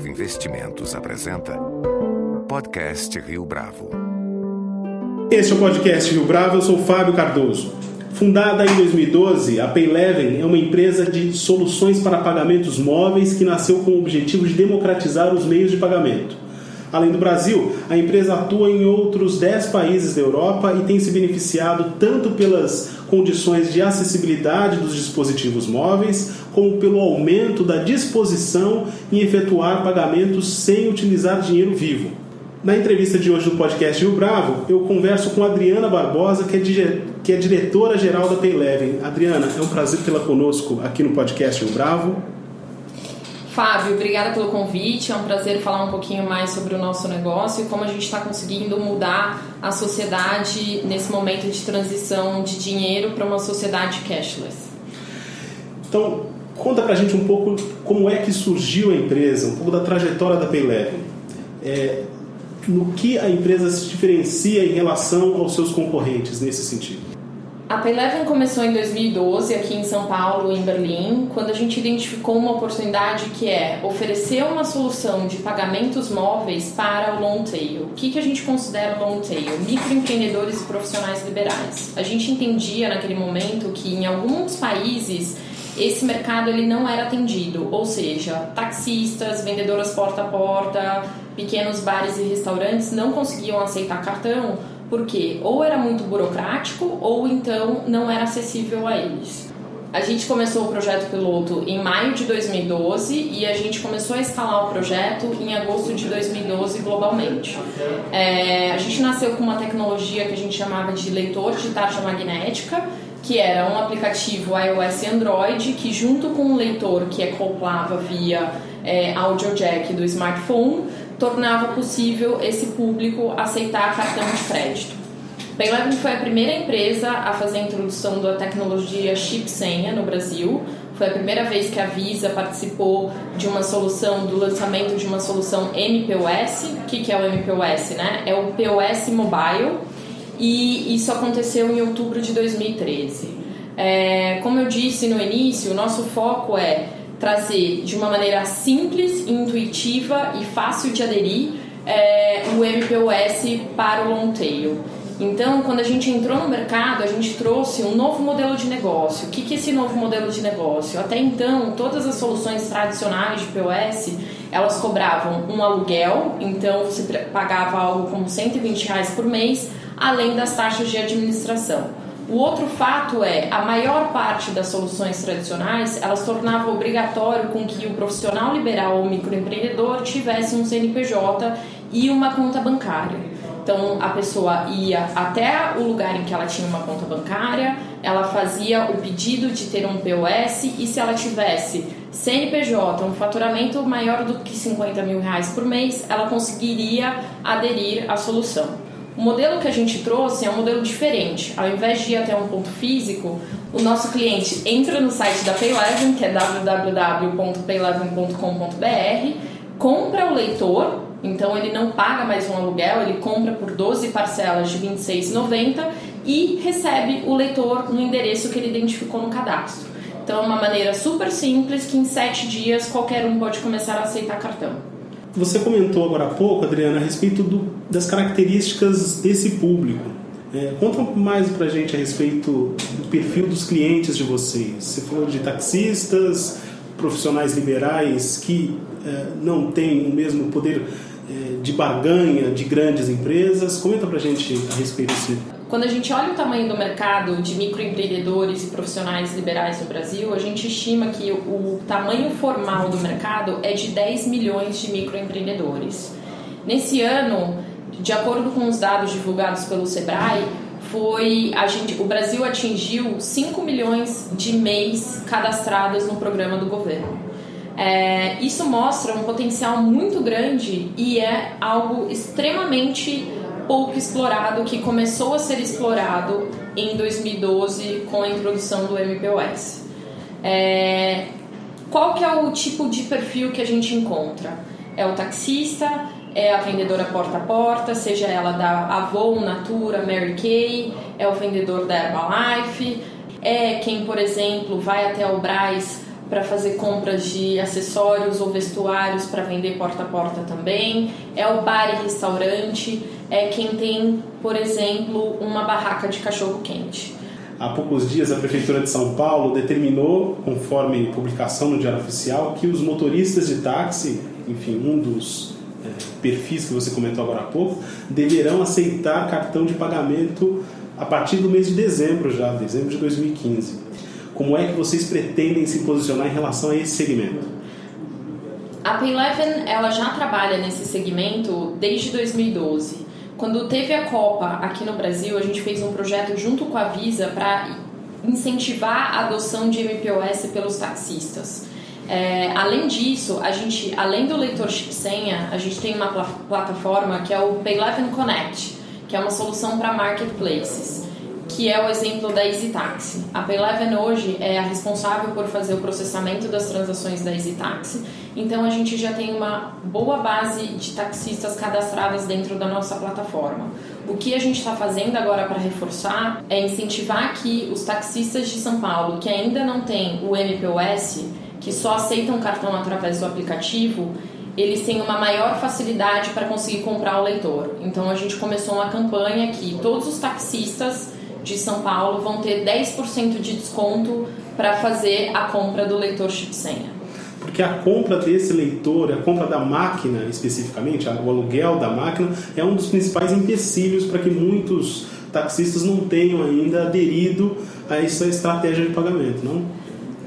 Bravo Investimentos apresenta Podcast Rio Bravo. Este é o podcast Rio Bravo, eu sou Fábio Cardoso. Fundada em 2012, a Payleven é uma empresa de soluções para pagamentos móveis que nasceu com o objetivo de democratizar os meios de pagamento. Além do Brasil, a empresa atua em outros 10 países da Europa e tem se beneficiado tanto pelas condições de acessibilidade dos dispositivos móveis, como pelo aumento da disposição em efetuar pagamentos sem utilizar dinheiro vivo. Na entrevista de hoje do podcast Rio Bravo, eu converso com Adriana Barbosa, que é, que é diretora-geral da Payleven. Adriana, é um prazer tê-la conosco aqui no podcast Rio Bravo. Fábio, obrigada pelo convite. É um prazer falar um pouquinho mais sobre o nosso negócio e como a gente está conseguindo mudar a sociedade nesse momento de transição de dinheiro para uma sociedade cashless. Então, conta pra gente um pouco como é que surgiu a empresa, um pouco da trajetória da Payleven. É, no que a empresa se diferencia em relação aos seus concorrentes nesse sentido? A Payleven começou em 2012 aqui em São Paulo, em Berlim, quando a gente identificou uma oportunidade que é oferecer uma solução de pagamentos móveis para o long tail. O que, que a gente considera long tail? Microempreendedores e profissionais liberais. A gente entendia naquele momento que em alguns países esse mercado ele não era atendido, ou seja, taxistas, vendedoras porta a porta, pequenos bares e restaurantes não conseguiam aceitar cartão porque ou era muito burocrático ou então não era acessível a eles. A gente começou o projeto piloto em maio de 2012 e a gente começou a escalar o projeto em agosto de 2012 globalmente. É, a gente nasceu com uma tecnologia que a gente chamava de leitor de taxa magnética, que era um aplicativo iOS e Android que junto com um leitor que acoplava via é, audio jack do smartphone tornava possível esse público aceitar cartão de crédito. Payleven foi a primeira empresa a fazer a introdução da tecnologia chip senha no Brasil. Foi a primeira vez que a Visa participou de uma solução, do lançamento de uma solução MPOS. O que, que é o MPOS? Né? É o POS Mobile e isso aconteceu em outubro de 2013. É, como eu disse no início, o nosso foco é trazer de uma maneira simples, intuitiva e fácil de aderir é, o MPOS para o long tail. Então, quando a gente entrou no mercado, a gente trouxe um novo modelo de negócio. O que, que é esse novo modelo de negócio? Até então, todas as soluções tradicionais de POS, elas cobravam um aluguel, então você pagava algo como 120 reais por mês, além das taxas de administração. O outro fato é, a maior parte das soluções tradicionais, elas tornavam obrigatório com que o profissional liberal ou microempreendedor tivesse um CNPJ e uma conta bancária. Então a pessoa ia até o lugar em que ela tinha uma conta bancária, ela fazia o pedido de ter um POS e se ela tivesse CNPJ, um faturamento maior do que 50 mil reais por mês, ela conseguiria aderir à solução. O modelo que a gente trouxe é um modelo diferente. Ao invés de ir até um ponto físico, o nosso cliente entra no site da Payleven, que é www.payleven.com.br, compra o leitor, então ele não paga mais um aluguel, ele compra por 12 parcelas de R$ 26,90 e recebe o leitor no endereço que ele identificou no cadastro. Então é uma maneira super simples que em 7 dias qualquer um pode começar a aceitar cartão. Você comentou agora há pouco, Adriana, a respeito do, das características desse público. É, conta mais para a gente a respeito do perfil dos clientes de vocês. Você falou de taxistas, profissionais liberais que é, não têm o mesmo poder é, de barganha de grandes empresas. Comenta para a gente a respeito disso. Quando a gente olha o tamanho do mercado de microempreendedores e profissionais liberais no Brasil, a gente estima que o tamanho formal do mercado é de 10 milhões de microempreendedores. Nesse ano, de acordo com os dados divulgados pelo Sebrae, foi a gente, o Brasil atingiu 5 milhões de MEIs cadastradas no programa do governo. É, isso mostra um potencial muito grande e é algo extremamente pouco explorado que começou a ser explorado em 2012 com a introdução do MPOS. É, qual que é o tipo de perfil que a gente encontra? É o taxista, é a vendedora porta a porta, seja ela da Avon, Natura, Mary Kay, é o vendedor da Herbalife, é quem, por exemplo, vai até o Braz para fazer compras de acessórios ou vestuários para vender porta a porta também, é o bar e restaurante, é quem tem, por exemplo, uma barraca de cachorro quente. Há poucos dias, a Prefeitura de São Paulo determinou, conforme publicação no Diário Oficial, que os motoristas de táxi, enfim, um dos é, perfis que você comentou agora há pouco, deverão aceitar cartão de pagamento a partir do mês de dezembro já, dezembro de 2015. Como é que vocês pretendem se posicionar em relação a esse segmento? A Payleven ela já trabalha nesse segmento desde 2012. Quando teve a Copa aqui no Brasil, a gente fez um projeto junto com a Visa para incentivar a adoção de MPOS pelos taxistas. É, além disso, a gente, além do leitor chip senha, a gente tem uma pl plataforma que é o Payleven Connect, que é uma solução para marketplaces, que é o exemplo da EasyTaxi. A Payleven hoje é a responsável por fazer o processamento das transações da EasyTaxi, então a gente já tem uma boa base de taxistas cadastradas dentro da nossa plataforma. O que a gente está fazendo agora para reforçar é incentivar que os taxistas de São Paulo que ainda não têm o MPOS que só aceitam cartão através do aplicativo, eles têm uma maior facilidade para conseguir comprar o leitor. Então a gente começou uma campanha que todos os taxistas de São Paulo vão ter 10% de desconto para fazer a compra do leitor chip senha. Porque a compra desse leitor, a compra da máquina especificamente, o aluguel da máquina, é um dos principais empecilhos para que muitos taxistas não tenham ainda aderido a essa estratégia de pagamento, não?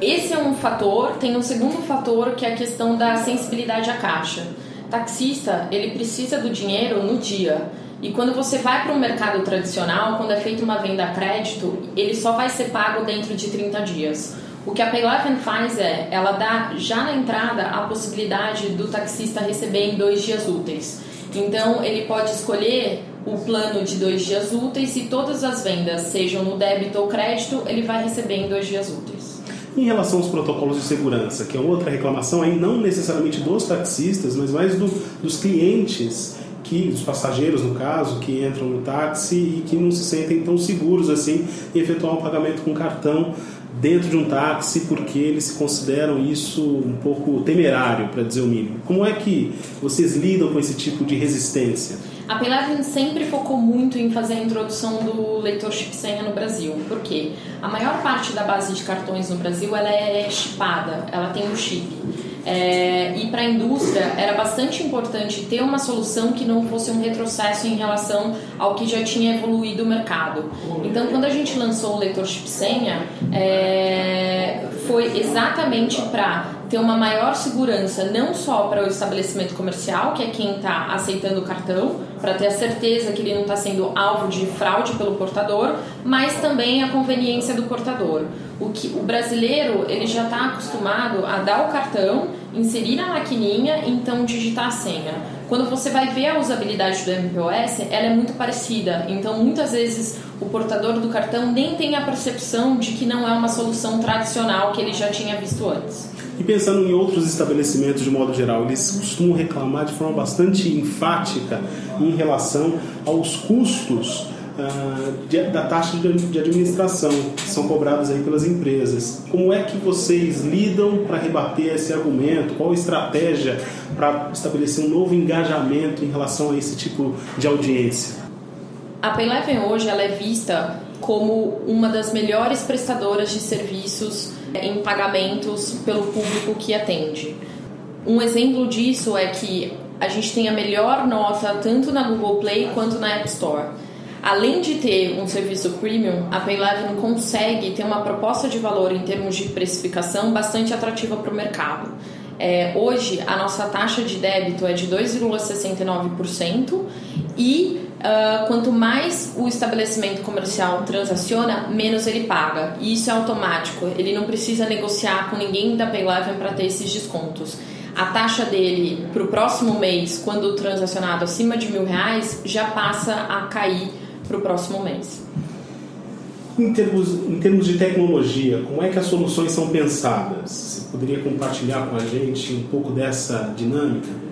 Esse é um fator. Tem um segundo fator que é a questão da sensibilidade à caixa. Taxista, ele precisa do dinheiro no dia. E quando você vai para o mercado tradicional, quando é feita uma venda a crédito, ele só vai ser pago dentro de 30 dias. O que a Paylife faz é, ela dá já na entrada a possibilidade do taxista receber em dois dias úteis. Então ele pode escolher o plano de dois dias úteis e todas as vendas, sejam no débito ou crédito, ele vai receber em dois dias úteis. Em relação aos protocolos de segurança, que é outra reclamação aí não necessariamente dos taxistas, mas mais do, dos clientes, que os passageiros no caso, que entram no táxi e que não se sentem tão seguros assim em efetuar um pagamento com cartão dentro de um táxi porque eles consideram isso um pouco temerário, para dizer o mínimo. Como é que vocês lidam com esse tipo de resistência? A Paylavin sempre focou muito em fazer a introdução do leitor chip senha no Brasil. Por quê? A maior parte da base de cartões no Brasil ela é chipada, ela tem um chip. É, e para a indústria era bastante importante ter uma solução que não fosse um retrocesso em relação ao que já tinha evoluído o mercado. Então, quando a gente lançou o leitor chip senha, é, foi exatamente para ter uma maior segurança não só para o estabelecimento comercial, que é quem está aceitando o cartão, para ter a certeza que ele não está sendo alvo de fraude pelo portador, mas também a conveniência do portador. O que o brasileiro ele já está acostumado a dar o cartão, inserir na maquininha, então digitar a senha. Quando você vai ver a usabilidade do MPOS, ela é muito parecida. Então, muitas vezes o portador do cartão nem tem a percepção de que não é uma solução tradicional que ele já tinha visto antes. E pensando em outros estabelecimentos de modo geral, eles costumam reclamar de forma bastante enfática em relação aos custos uh, de, da taxa de, de administração que são cobradas aí pelas empresas. Como é que vocês lidam para rebater esse argumento? Qual a estratégia para estabelecer um novo engajamento em relação a esse tipo de audiência? A Payleven hoje ela é vista como uma das melhores prestadoras de serviços em pagamentos pelo público que atende. Um exemplo disso é que a gente tem a melhor nota tanto na Google Play quanto na App Store. Além de ter um serviço premium, a Payleven consegue ter uma proposta de valor em termos de precificação bastante atrativa para o mercado. É, hoje, a nossa taxa de débito é de 2,69% e Uh, quanto mais o estabelecimento comercial transaciona, menos ele paga. E isso é automático. Ele não precisa negociar com ninguém da Payleven para ter esses descontos. A taxa dele para o próximo mês, quando transacionado acima de mil reais, já passa a cair para o próximo mês. Em termos, em termos de tecnologia, como é que as soluções são pensadas? Você poderia compartilhar com a gente um pouco dessa dinâmica?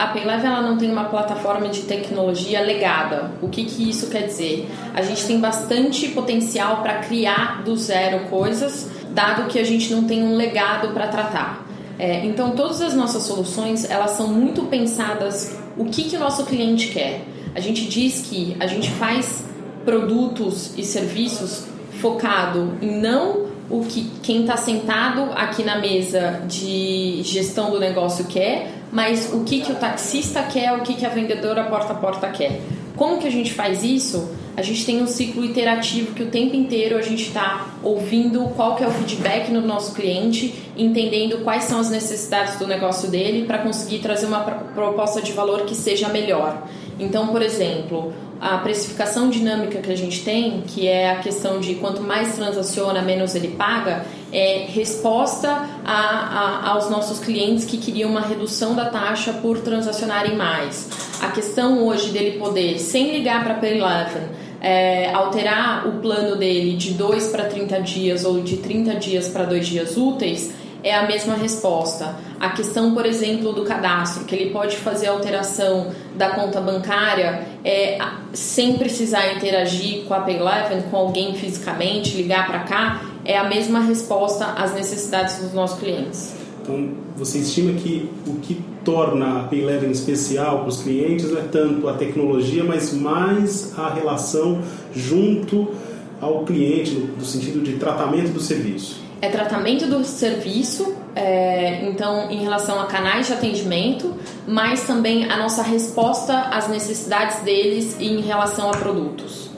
A Paylev ela não tem uma plataforma de tecnologia legada. O que, que isso quer dizer? A gente tem bastante potencial para criar do zero coisas dado que a gente não tem um legado para tratar. É, então, todas as nossas soluções elas são muito pensadas o que, que o nosso cliente quer. A gente diz que a gente faz produtos e serviços focado em não o que quem está sentado aqui na mesa de gestão do negócio quer, mas o que, que o taxista quer, o que, que a vendedora porta a porta quer. Como que a gente faz isso? A gente tem um ciclo iterativo que o tempo inteiro a gente está ouvindo qual que é o feedback no nosso cliente, entendendo quais são as necessidades do negócio dele para conseguir trazer uma proposta de valor que seja melhor. Então, por exemplo, a precificação dinâmica que a gente tem, que é a questão de quanto mais transaciona, menos ele paga, é resposta a, a, aos nossos clientes que queriam uma redução da taxa por transacionarem mais. A questão hoje dele poder, sem ligar para a Payleven, é, alterar o plano dele de 2 para 30 dias ou de 30 dias para 2 dias úteis, é a mesma resposta. A questão, por exemplo, do cadastro, que ele pode fazer alteração da conta bancária é, sem precisar interagir com a Payleven, com alguém fisicamente, ligar para cá, é a mesma resposta às necessidades dos nossos clientes. Então, você estima que o que torna a Payleven especial para os clientes não é tanto a tecnologia, mas mais a relação junto ao cliente, no sentido de tratamento do serviço é tratamento do serviço, é, então em relação a canais de atendimento, mas também a nossa resposta às necessidades deles em relação a produtos.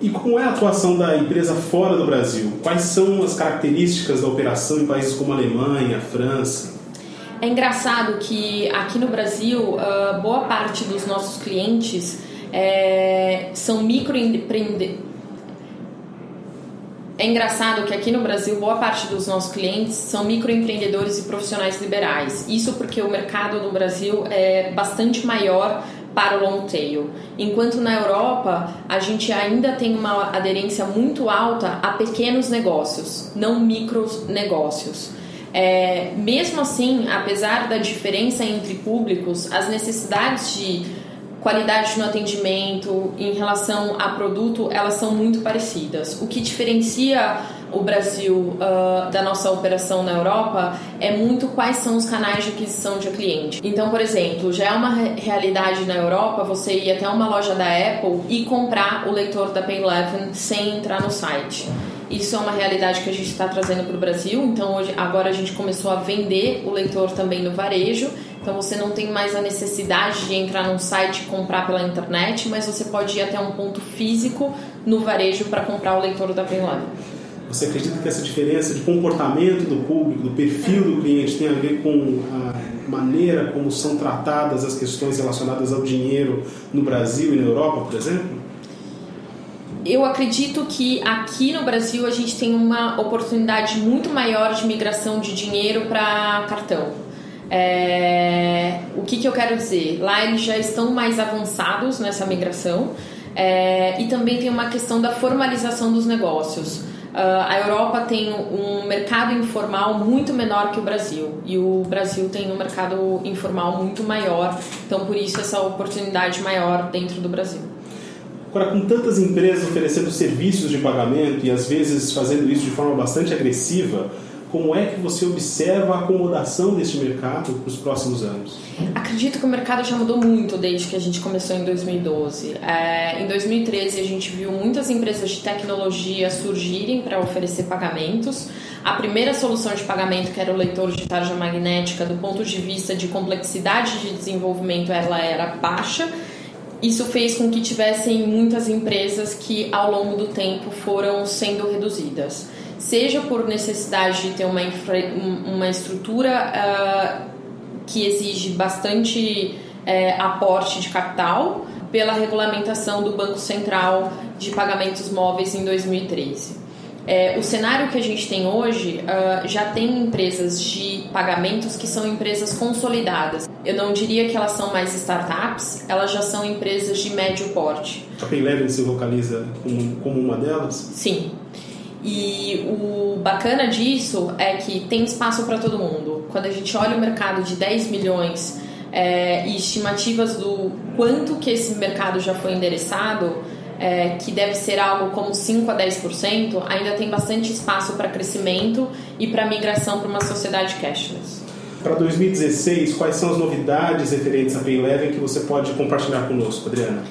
E como é a atuação da empresa fora do Brasil? Quais são as características da operação em países como Alemanha, França? É engraçado que aqui no Brasil, ah, boa parte dos nossos clientes é, são microempreendedores é engraçado que aqui no Brasil, boa parte dos nossos clientes são microempreendedores e profissionais liberais. Isso porque o mercado no Brasil é bastante maior para o long tail. Enquanto na Europa, a gente ainda tem uma aderência muito alta a pequenos negócios, não micros negócios. É, mesmo assim, apesar da diferença entre públicos, as necessidades de qualidade no atendimento, em relação a produto, elas são muito parecidas. O que diferencia o Brasil uh, da nossa operação na Europa é muito quais são os canais de aquisição de cliente. Então, por exemplo, já é uma realidade na Europa você ir até uma loja da Apple e comprar o leitor da Pen11 sem entrar no site. Isso é uma realidade que a gente está trazendo para o Brasil. Então, hoje, agora a gente começou a vender o leitor também no varejo então você não tem mais a necessidade de entrar num site e comprar pela internet, mas você pode ir até um ponto físico no varejo para comprar o leitor da Penlab. Você acredita que essa diferença de comportamento do público, do perfil do cliente, tem a ver com a maneira como são tratadas as questões relacionadas ao dinheiro no Brasil e na Europa, por exemplo? Eu acredito que aqui no Brasil a gente tem uma oportunidade muito maior de migração de dinheiro para cartão. É, o que, que eu quero dizer? Lá eles já estão mais avançados nessa migração é, e também tem uma questão da formalização dos negócios. Uh, a Europa tem um mercado informal muito menor que o Brasil e o Brasil tem um mercado informal muito maior, então por isso essa oportunidade maior dentro do Brasil. Agora, com tantas empresas oferecendo serviços de pagamento e às vezes fazendo isso de forma bastante agressiva, como é que você observa a acomodação deste mercado para os próximos anos? Acredito que o mercado já mudou muito desde que a gente começou em 2012. É, em 2013, a gente viu muitas empresas de tecnologia surgirem para oferecer pagamentos. A primeira solução de pagamento, que era o leitor de tarja magnética, do ponto de vista de complexidade de desenvolvimento, ela era baixa. Isso fez com que tivessem muitas empresas que, ao longo do tempo, foram sendo reduzidas seja por necessidade de ter uma, infra, uma estrutura uh, que exige bastante uh, aporte de capital, pela regulamentação do Banco Central de Pagamentos Móveis em 2013. É, o cenário que a gente tem hoje uh, já tem empresas de pagamentos que são empresas consolidadas. Eu não diria que elas são mais startups, elas já são empresas de médio porte. A Payleven se localiza como, como uma delas? Sim. E o bacana disso é que tem espaço para todo mundo. Quando a gente olha o mercado de 10 milhões é, e estimativas do quanto que esse mercado já foi endereçado, é, que deve ser algo como 5 a 10%, ainda tem bastante espaço para crescimento e para migração para uma sociedade cashless. Para 2016, quais são as novidades referentes à Payleven que você pode compartilhar conosco, Adriana?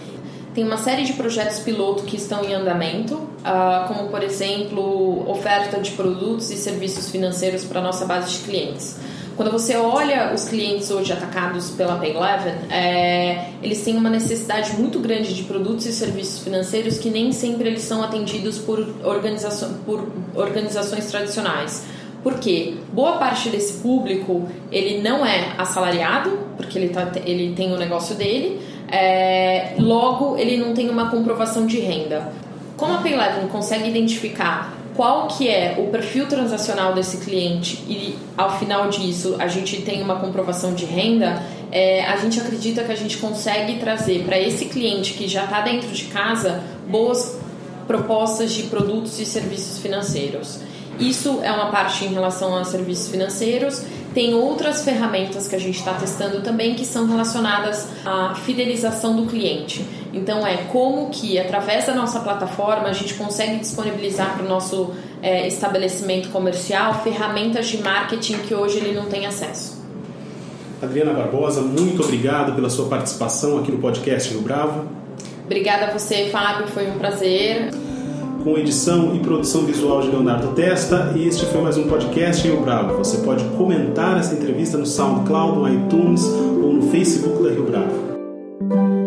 Tem uma série de projetos piloto que estão em andamento, uh, como por exemplo, oferta de produtos e serviços financeiros para nossa base de clientes. Quando você olha os clientes hoje atacados pela Payleven, é, eles têm uma necessidade muito grande de produtos e serviços financeiros que nem sempre eles são atendidos por, organização, por organizações tradicionais. Porque boa parte desse público ele não é assalariado, porque ele, tá, ele tem o negócio dele, é, logo ele não tem uma comprovação de renda. Como a Payleven consegue identificar qual que é o perfil transacional desse cliente e ao final disso a gente tem uma comprovação de renda, é, a gente acredita que a gente consegue trazer para esse cliente que já está dentro de casa boas propostas de produtos e serviços financeiros. Isso é uma parte em relação a serviços financeiros. Tem outras ferramentas que a gente está testando também que são relacionadas à fidelização do cliente. Então é como que através da nossa plataforma a gente consegue disponibilizar para o nosso é, estabelecimento comercial ferramentas de marketing que hoje ele não tem acesso. Adriana Barbosa, muito obrigado pela sua participação aqui no podcast Rio Bravo. Obrigada a você, Fábio, foi um prazer com edição e produção visual de Leonardo Testa. E este foi mais um podcast Rio Bravo. Você pode comentar essa entrevista no SoundCloud, no iTunes ou no Facebook da Rio Bravo.